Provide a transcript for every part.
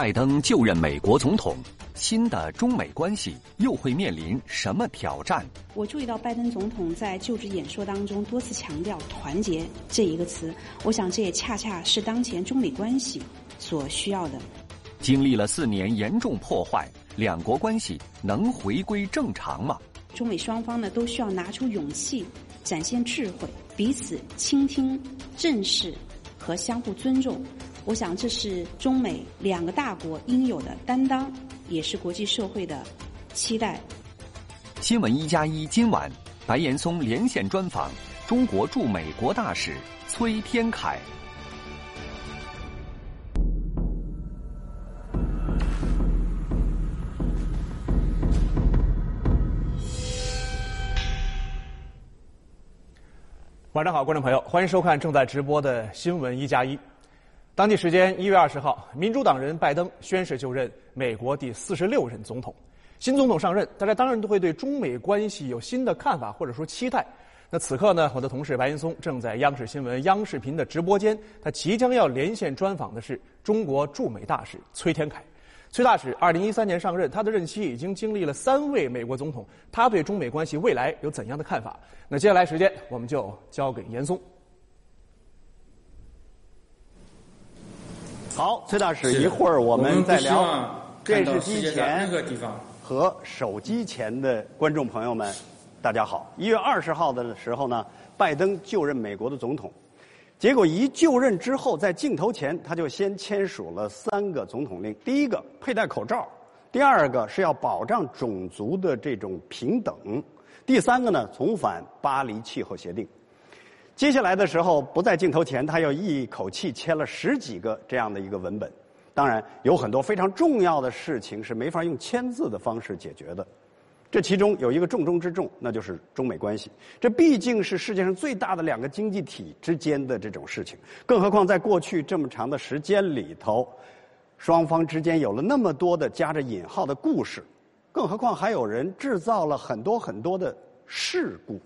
拜登就任美国总统，新的中美关系又会面临什么挑战？我注意到拜登总统在就职演说当中多次强调“团结”这一个词，我想这也恰恰是当前中美关系所需要的。经历了四年严重破坏，两国关系能回归正常吗？中美双方呢都需要拿出勇气，展现智慧，彼此倾听、正视和相互尊重。我想，这是中美两个大国应有的担当，也是国际社会的期待。新闻一加一今晚，白岩松连线专访中国驻美国大使崔天凯。晚上好，观众朋友，欢迎收看正在直播的新闻一加一。当地时间一月二十号，民主党人拜登宣誓就任美国第四十六任总统。新总统上任，大家当然都会对中美关系有新的看法或者说期待。那此刻呢，我的同事白岩松正在央视新闻央视频的直播间，他即将要连线专访的是中国驻美大使崔天凯。崔大使二零一三年上任，他的任期已经经历了三位美国总统，他对中美关系未来有怎样的看法？那接下来时间我们就交给严松。好，崔大使，一会儿我们再聊。电视机前和手机前的观众朋友们，大家好。一月二十号的时候呢，拜登就任美国的总统，结果一就任之后，在镜头前他就先签署了三个总统令：第一个佩戴口罩，第二个是要保障种族的这种平等，第三个呢重返巴黎气候协定。接下来的时候，不在镜头前，他又一口气签了十几个这样的一个文本。当然，有很多非常重要的事情是没法用签字的方式解决的。这其中有一个重中之重，那就是中美关系。这毕竟是世界上最大的两个经济体之间的这种事情。更何况在过去这么长的时间里头，双方之间有了那么多的加着引号的故事。更何况还有人制造了很多很多的事故。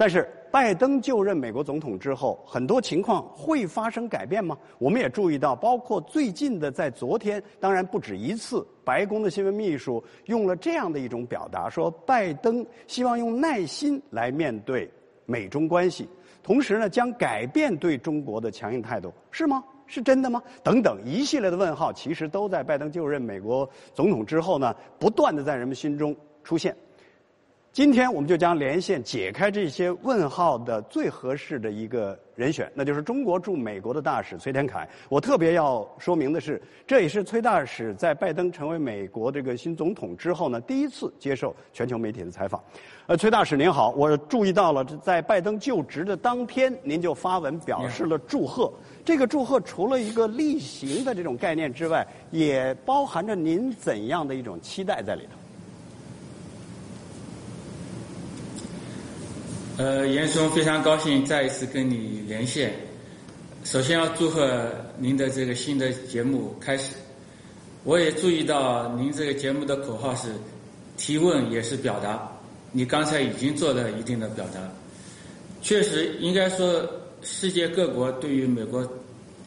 但是。拜登就任美国总统之后，很多情况会发生改变吗？我们也注意到，包括最近的在昨天，当然不止一次，白宫的新闻秘书用了这样的一种表达，说拜登希望用耐心来面对美中关系，同时呢，将改变对中国的强硬态度，是吗？是真的吗？等等一系列的问号，其实都在拜登就任美国总统之后呢，不断的在人们心中出现。今天我们就将连线解开这些问号的最合适的一个人选，那就是中国驻美国的大使崔天凯。我特别要说明的是，这也是崔大使在拜登成为美国这个新总统之后呢，第一次接受全球媒体的采访。呃，崔大使您好，我注意到了，在拜登就职的当天，您就发文表示了祝贺。这个祝贺除了一个例行的这种概念之外，也包含着您怎样的一种期待在里头？呃，严嵩非常高兴再一次跟你连线。首先要祝贺您的这个新的节目开始。我也注意到您这个节目的口号是提问也是表达，你刚才已经做了一定的表达。确实，应该说世界各国对于美国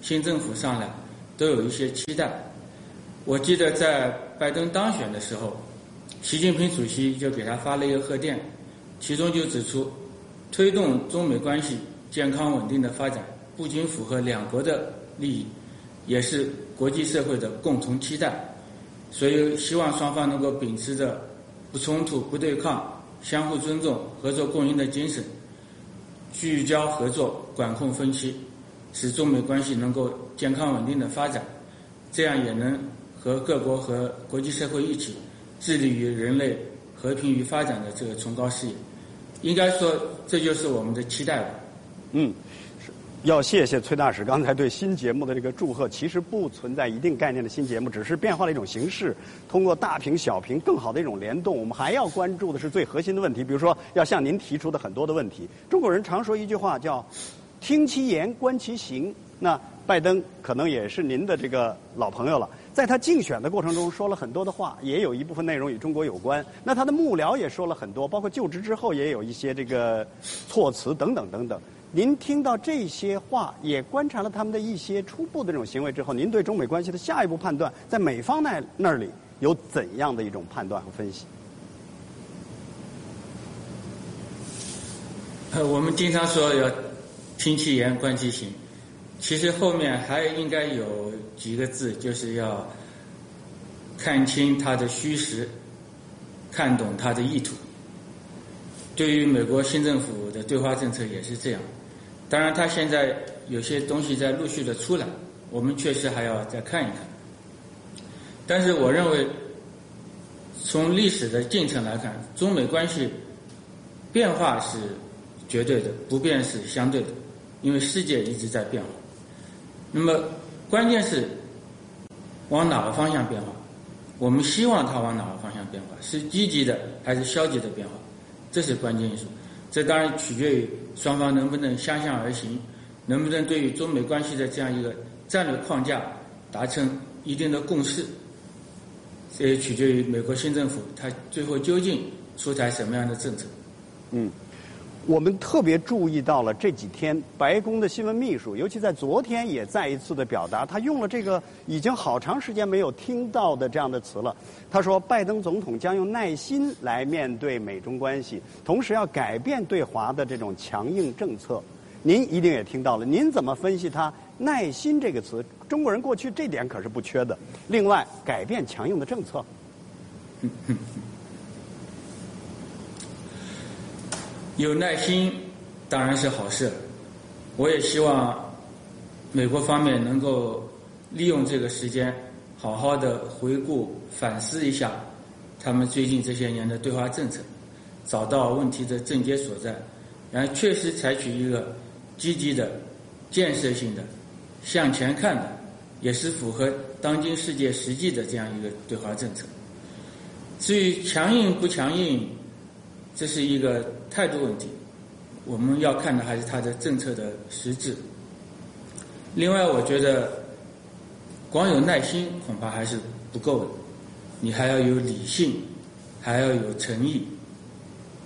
新政府上来都有一些期待。我记得在拜登当选的时候，习近平主席就给他发了一个贺电，其中就指出。推动中美关系健康稳定的发展，不仅符合两国的利益，也是国际社会的共同期待。所以，希望双方能够秉持着不冲突、不对抗、相互尊重、合作共赢的精神，聚焦合作，管控分歧，使中美关系能够健康稳定的发展。这样也能和各国和国际社会一起，致力于人类和平与发展的这个崇高事业。应该说，这就是我们的期待吧。嗯，要谢谢崔大使刚才对新节目的这个祝贺。其实不存在一定概念的新节目，只是变化了一种形式，通过大屏、小屏更好的一种联动。我们还要关注的是最核心的问题，比如说要向您提出的很多的问题。中国人常说一句话叫“听其言，观其行”。那拜登可能也是您的这个老朋友了。在他竞选的过程中说了很多的话，也有一部分内容与中国有关。那他的幕僚也说了很多，包括就职之后也有一些这个措辞等等等等。您听到这些话，也观察了他们的一些初步的这种行为之后，您对中美关系的下一步判断，在美方那那里有怎样的一种判断和分析？呃我们经常说要听其言观其行，其实后面还应该有几个字，就是要看清他的虚实，看懂他的意图。对于美国新政府的对华政策也是这样。当然，他现在有些东西在陆续的出来，我们确实还要再看一看。但是，我认为从历史的进程来看，中美关系变化是绝对的，不变是相对的，因为世界一直在变化。那么，关键是往哪个方向变化？我们希望它往哪个方向变化？是积极的还是消极的变化？这是关键因素。这当然取决于双方能不能相向而行，能不能对于中美关系的这样一个战略框架达成一定的共识。这也取决于美国新政府它最后究竟出台什么样的政策。嗯。我们特别注意到了这几天，白宫的新闻秘书，尤其在昨天也再一次的表达，他用了这个已经好长时间没有听到的这样的词了。他说，拜登总统将用耐心来面对美中关系，同时要改变对华的这种强硬政策。您一定也听到了，您怎么分析他“耐心”这个词？中国人过去这点可是不缺的。另外，改变强硬的政策。有耐心当然是好事，我也希望美国方面能够利用这个时间，好好的回顾反思一下他们最近这些年的对华政策，找到问题的症结所在，然后确实采取一个积极的、建设性的、向前看的，也是符合当今世界实际的这样一个对华政策。至于强硬不强硬，这是一个。态度问题，我们要看的还是他的政策的实质。另外，我觉得光有耐心恐怕还是不够的，你还要有理性，还要有诚意。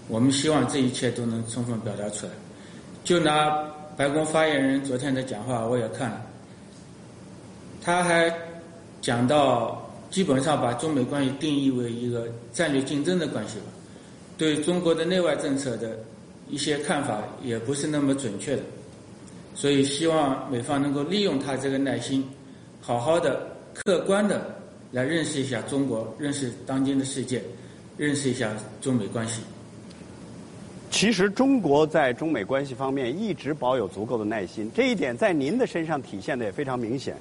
我们希望这一切都能充分表达出来。就拿白宫发言人昨天的讲话，我也看了，他还讲到，基本上把中美关系定义为一个战略竞争的关系吧。对中国的内外政策的一些看法也不是那么准确的，所以希望美方能够利用他这个耐心，好好的、客观的来认识一下中国，认识当今的世界，认识一下中美关系。其实中国在中美关系方面一直保有足够的耐心，这一点在您的身上体现的也非常明显。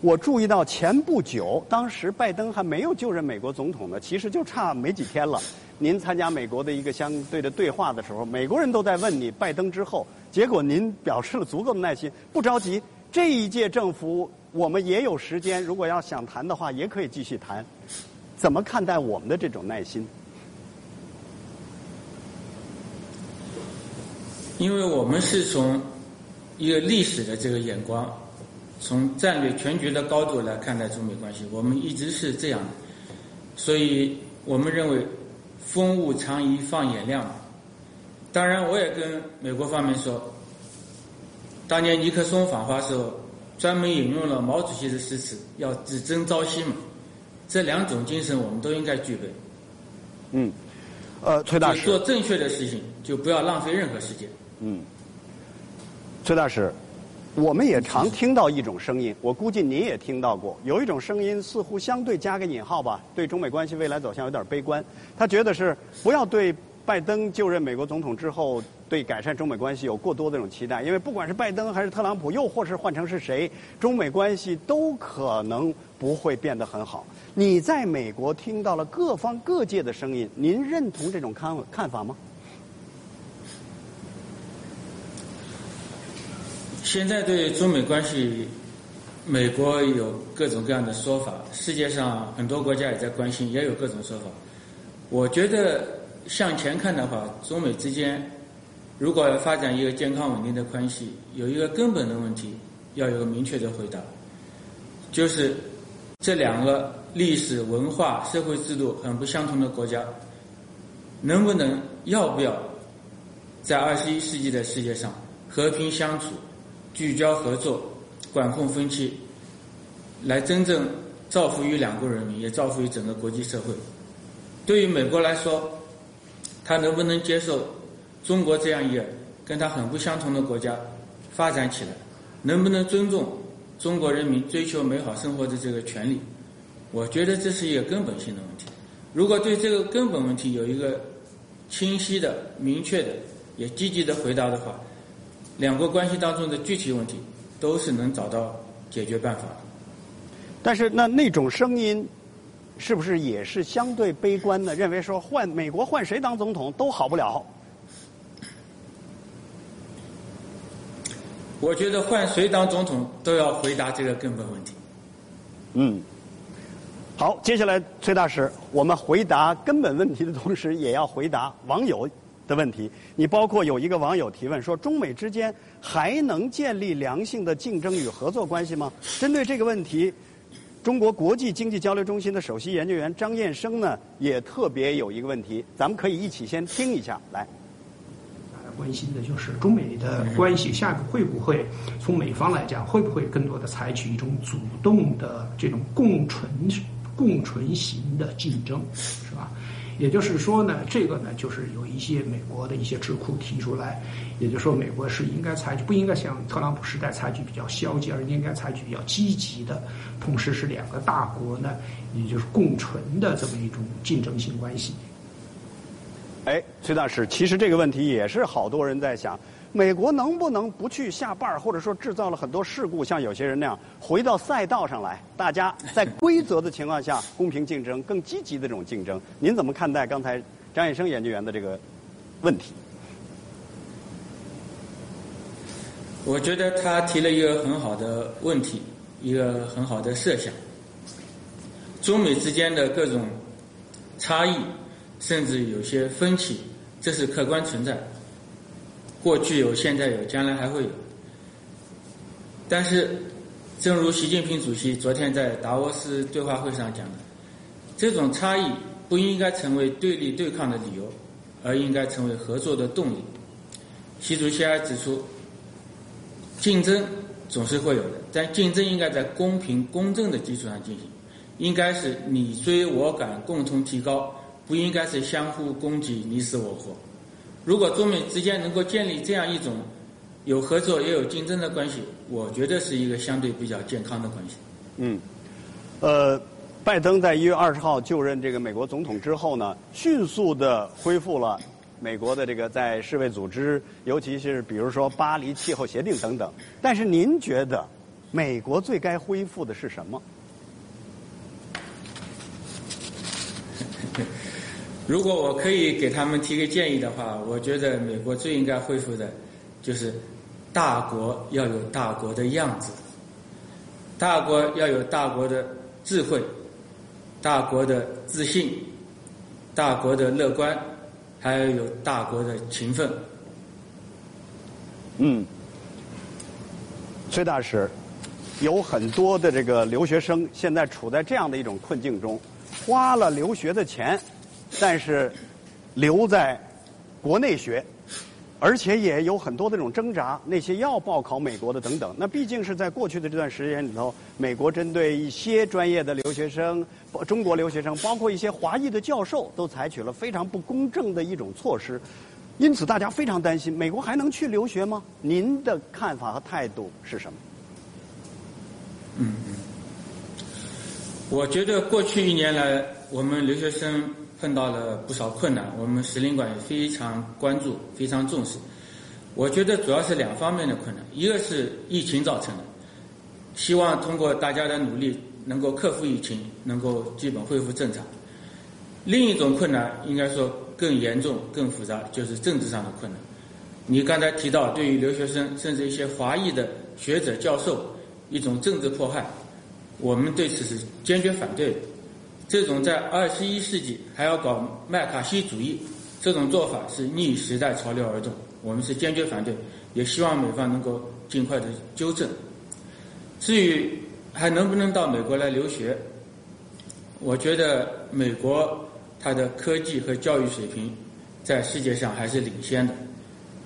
我注意到前不久，当时拜登还没有就任美国总统呢，其实就差没几天了。您参加美国的一个相对的对话的时候，美国人都在问你拜登之后，结果您表示了足够的耐心，不着急。这一届政府我们也有时间，如果要想谈的话，也可以继续谈。怎么看待我们的这种耐心？因为我们是从一个历史的这个眼光，从战略全局的高度来看待中美关系，我们一直是这样的，所以我们认为。风物长宜放眼量。当然，我也跟美国方面说，当年尼克松访华时候，专门引用了毛主席的诗词，要只争朝夕嘛。这两种精神，我们都应该具备。嗯，呃，崔大使做正确的事情，就不要浪费任何时间。嗯，崔大使。我们也常听到一种声音，我估计您也听到过。有一种声音似乎相对加个引号吧，对中美关系未来走向有点悲观。他觉得是不要对拜登就任美国总统之后对改善中美关系有过多的这种期待，因为不管是拜登还是特朗普，又或是换成是谁，中美关系都可能不会变得很好。你在美国听到了各方各界的声音，您认同这种看看法吗？现在对中美关系，美国有各种各样的说法，世界上很多国家也在关心，也有各种说法。我觉得向前看的话，中美之间如果要发展一个健康稳定的关系，有一个根本的问题要有个明确的回答，就是这两个历史文化、社会制度很不相同的国家，能不能要不要在二十一世纪的世界上？和平相处、聚焦合作、管控分歧，来真正造福于两国人民，也造福于整个国际社会。对于美国来说，他能不能接受中国这样一个跟他很不相同的国家发展起来？能不能尊重中国人民追求美好生活的这个权利？我觉得这是一个根本性的问题。如果对这个根本问题有一个清晰的、明确的、也积极的回答的话，两国关系当中的具体问题都是能找到解决办法的。但是，那那种声音。是不是也是相对悲观的？认为说换美国换谁当总统都好不了。我觉得换谁当总统都要回答这个根本问题。嗯，好，接下来崔大使，我们回答根本问题的同时，也要回答网友的问题。你包括有一个网友提问说，中美之间还能建立良性的竞争与合作关系吗？针对这个问题。中国国际经济交流中心的首席研究员张燕生呢，也特别有一个问题，咱们可以一起先听一下。来，大家关心的就是中美的关系，下一步会不会从美方来讲，会不会更多的采取一种主动的这种共存、共存型的竞争，是吧？也就是说呢，这个呢，就是有一些美国的一些智库提出来，也就是说，美国是应该采取，不应该像特朗普时代采取比较消极，而应该采取比较积极的，同时是两个大国呢，也就是共存的这么一种竞争性关系。哎，崔大使，其实这个问题也是好多人在想。美国能不能不去下绊儿，或者说制造了很多事故，像有些人那样回到赛道上来？大家在规则的情况下公平竞争，更积极的这种竞争，您怎么看待刚才张远生研究员的这个问题？我觉得他提了一个很好的问题，一个很好的设想。中美之间的各种差异，甚至有些分歧，这是客观存在。过去有，现在有，将来还会有。但是，正如习近平主席昨天在达沃斯对话会上讲的，这种差异不应该成为对立对抗的理由，而应该成为合作的动力。习主席还指出，竞争总是会有的，但竞争应该在公平公正的基础上进行，应该是你追我赶，共同提高，不应该是相互攻击，你死我活。如果中美之间能够建立这样一种有合作也有竞争的关系，我觉得是一个相对比较健康的关系。嗯，呃，拜登在一月二十号就任这个美国总统之后呢，迅速的恢复了美国的这个在世卫组织，尤其是比如说巴黎气候协定等等。但是您觉得美国最该恢复的是什么？如果我可以给他们提个建议的话，我觉得美国最应该恢复的，就是大国要有大国的样子，大国要有大国的智慧，大国的自信，大国的乐观，还要有大国的勤奋。嗯，崔大使，有很多的这个留学生现在处在这样的一种困境中，花了留学的钱。但是留在国内学，而且也有很多的这种挣扎。那些要报考美国的等等，那毕竟是在过去的这段时间里头，美国针对一些专业的留学生、中国留学生，包括一些华裔的教授，都采取了非常不公正的一种措施。因此，大家非常担心，美国还能去留学吗？您的看法和态度是什么？嗯，我觉得过去一年来，我们留学生。碰到了不少困难，我们使领馆也非常关注、非常重视。我觉得主要是两方面的困难，一个是疫情造成的，希望通过大家的努力能够克服疫情，能够基本恢复正常。另一种困难应该说更严重、更复杂，就是政治上的困难。你刚才提到对于留学生甚至一些华裔的学者、教授一种政治迫害，我们对此是坚决反对的。这种在二十一世纪还要搞麦卡锡主义，这种做法是逆时代潮流而动，我们是坚决反对，也希望美方能够尽快的纠正。至于还能不能到美国来留学，我觉得美国它的科技和教育水平在世界上还是领先的，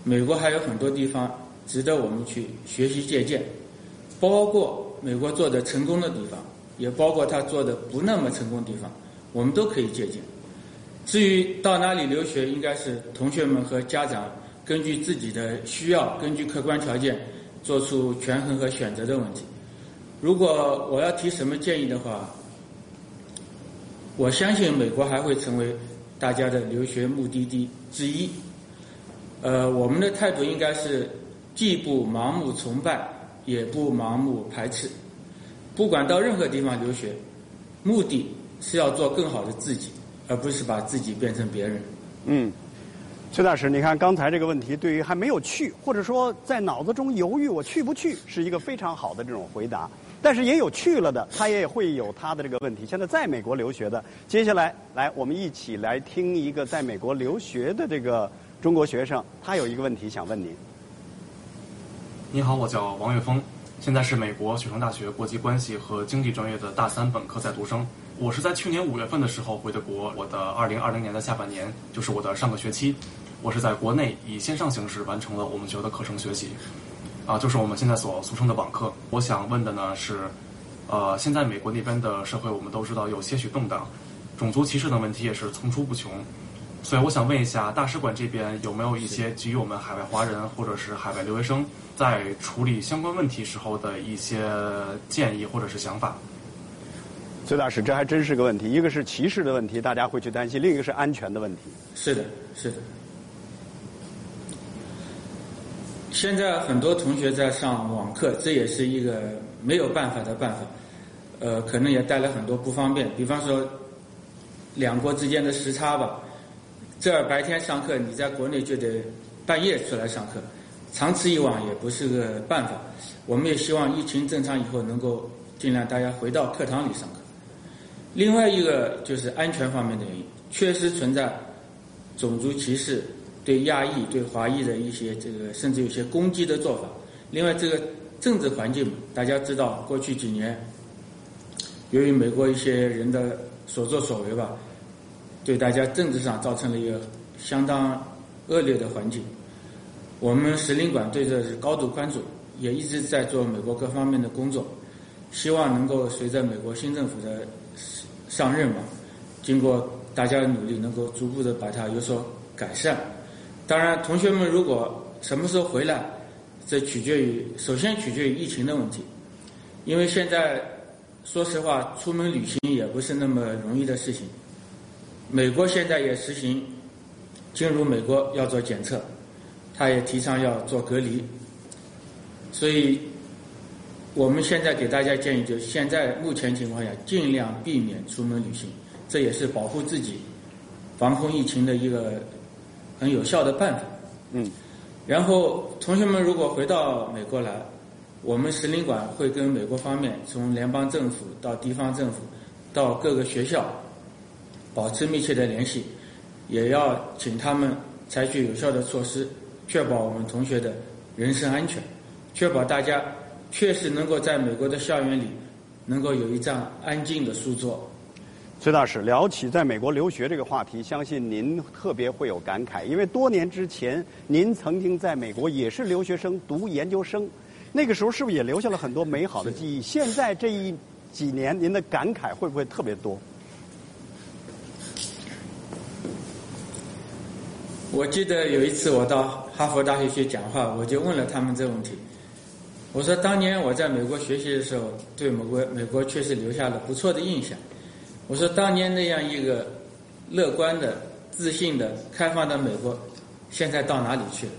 美国还有很多地方值得我们去学习借鉴，包括美国做的成功的地方，也包括他做的不那么成功的地方，我们都可以借鉴。至于到哪里留学，应该是同学们和家长根据自己的需要，根据客观条件做出权衡和选择的问题。如果我要提什么建议的话，我相信美国还会成为大家的留学目的地之一。呃，我们的态度应该是既不盲目崇拜，也不盲目排斥。不管到任何地方留学，目的是要做更好的自己。而不是把自己变成别人。嗯，崔大使，你看刚才这个问题，对于还没有去，或者说在脑子中犹豫我去不去，是一个非常好的这种回答。但是也有去了的，他也会有他的这个问题。现在在美国留学的，接下来来我们一起来听一个在美国留学的这个中国学生，他有一个问题想问您。你好，我叫王岳峰，现在是美国雪城大学国际关系和经济专业的大三本科在读生。我是在去年五月份的时候回的国，我的二零二零年的下半年就是我的上个学期，我是在国内以线上形式完成了我们学校的课程学习，啊，就是我们现在所俗称的网课。我想问的呢是，呃，现在美国那边的社会我们都知道有些许动荡，种族歧视等问题也是层出不穷，所以我想问一下大使馆这边有没有一些给予我们海外华人或者是海外留学生在处理相关问题时候的一些建议或者是想法。崔大使，这还真是个问题。一个是歧视的问题，大家会去担心；另一个是安全的问题。是的，是的。现在很多同学在上网课，这也是一个没有办法的办法。呃，可能也带来很多不方便。比方说，两国之间的时差吧。这儿白天上课，你在国内就得半夜出来上课，长此以往也不是个办法。我们也希望疫情正常以后，能够尽量大家回到课堂里上课。另外一个就是安全方面的原因，确实存在种族歧视、对亚裔、对华裔的一些这个甚至有些攻击的做法。另外，这个政治环境，大家知道，过去几年由于美国一些人的所作所为吧，对大家政治上造成了一个相当恶劣的环境。我们使领馆对这是高度关注，也一直在做美国各方面的工作，希望能够随着美国新政府的。上任嘛，经过大家的努力，能够逐步的把它有所改善。当然，同学们如果什么时候回来，这取决于首先取决于疫情的问题，因为现在说实话，出门旅行也不是那么容易的事情。美国现在也实行进入美国要做检测，他也提倡要做隔离，所以。我们现在给大家建议，就是现在目前情况下，尽量避免出门旅行，这也是保护自己、防控疫情的一个很有效的办法。嗯。然后，同学们如果回到美国来，我们使领馆会跟美国方面，从联邦政府到地方政府，到各个学校，保持密切的联系，也要请他们采取有效的措施，确保我们同学的人身安全，确保大家。确实能够在美国的校园里，能够有一张安静的书桌。崔大使聊起在美国留学这个话题，相信您特别会有感慨，因为多年之前您曾经在美国也是留学生读研究生，那个时候是不是也留下了很多美好的记忆？现在这一几年，您的感慨会不会特别多？我记得有一次我到哈佛大学去讲话，我就问了他们这个问题。我说，当年我在美国学习的时候，对美国美国确实留下了不错的印象。我说，当年那样一个乐观的、自信的、开放的美国，现在到哪里去了？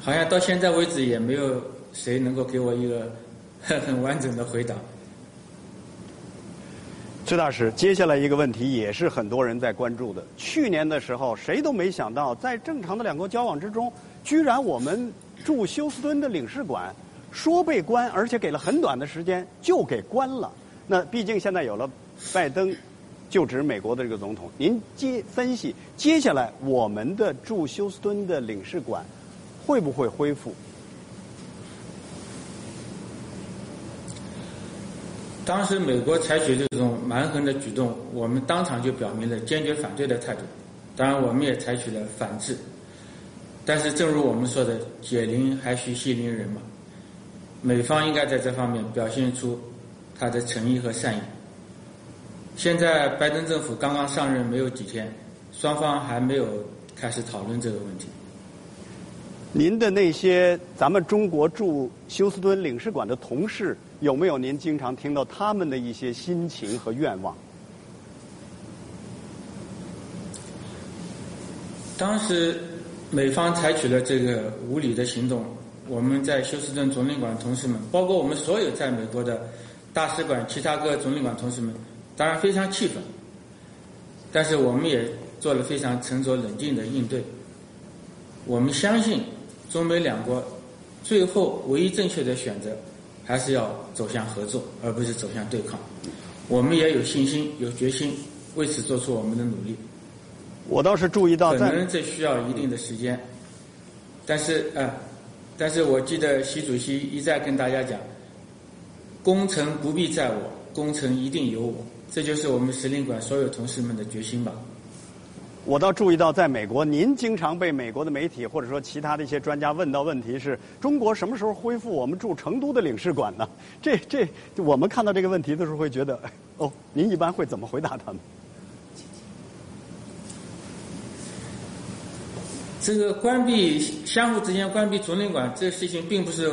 好像到现在为止也没有谁能够给我一个很很完整的回答。崔大使，接下来一个问题也是很多人在关注的。去年的时候，谁都没想到，在正常的两国交往之中，居然我们。驻休斯敦的领事馆说被关，而且给了很短的时间就给关了。那毕竟现在有了拜登就职美国的这个总统，您接分析接下来我们的驻休斯敦的领事馆会不会恢复？当时美国采取这种蛮横的举动，我们当场就表明了坚决反对的态度。当然，我们也采取了反制。但是正如我们说的，解铃还须系铃人嘛，美方应该在这方面表现出他的诚意和善意。现在拜登政府刚刚上任没有几天，双方还没有开始讨论这个问题。您的那些咱们中国驻休斯敦领事馆的同事，有没有您经常听到他们的一些心情和愿望？当时美方采取了这个无理的行动，我们在休斯顿总领馆同事们，包括我们所有在美国的大使馆、其他各总领馆同事们，当然非常气愤。但是我们也做了非常沉着冷静的应对。我们相信。中美两国最后唯一正确的选择，还是要走向合作，而不是走向对抗。我们也有信心、有决心，为此做出我们的努力。我倒是注意到，可能这需要一定的时间，但是啊，但是我记得习主席一再跟大家讲：“功成不必在我，功成一定有我。”这就是我们使领馆所有同事们的决心吧。我倒注意到，在美国，您经常被美国的媒体或者说其他的一些专家问到问题是：中国什么时候恢复我们驻成都的领事馆呢？这这，我们看到这个问题的时候会觉得，哦，您一般会怎么回答他们？这个关闭相互之间关闭总领馆这事情，并不是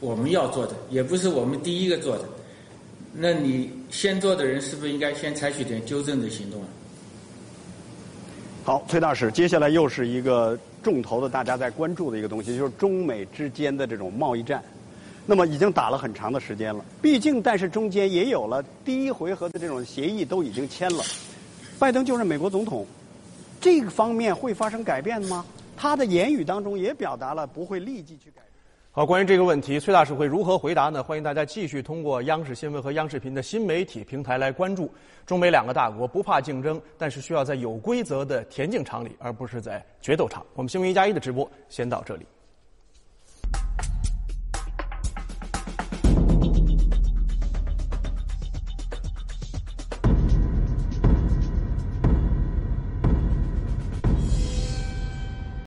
我们要做的，也不是我们第一个做的。那你先做的人，是不是应该先采取点纠正的行动啊？好，崔大使，接下来又是一个重头的，大家在关注的一个东西，就是中美之间的这种贸易战。那么已经打了很长的时间了，毕竟，但是中间也有了第一回合的这种协议都已经签了。拜登就是美国总统，这个方面会发生改变吗？他的言语当中也表达了不会立即去改。好关于这个问题崔大使会如何回答呢？欢迎大家继续通过央视新闻和央视频的新媒体平台来关注中美两个大国不怕竞争但是需要在有规则的田径场里而不是在决斗场。我们新闻一加一的直播先到这里。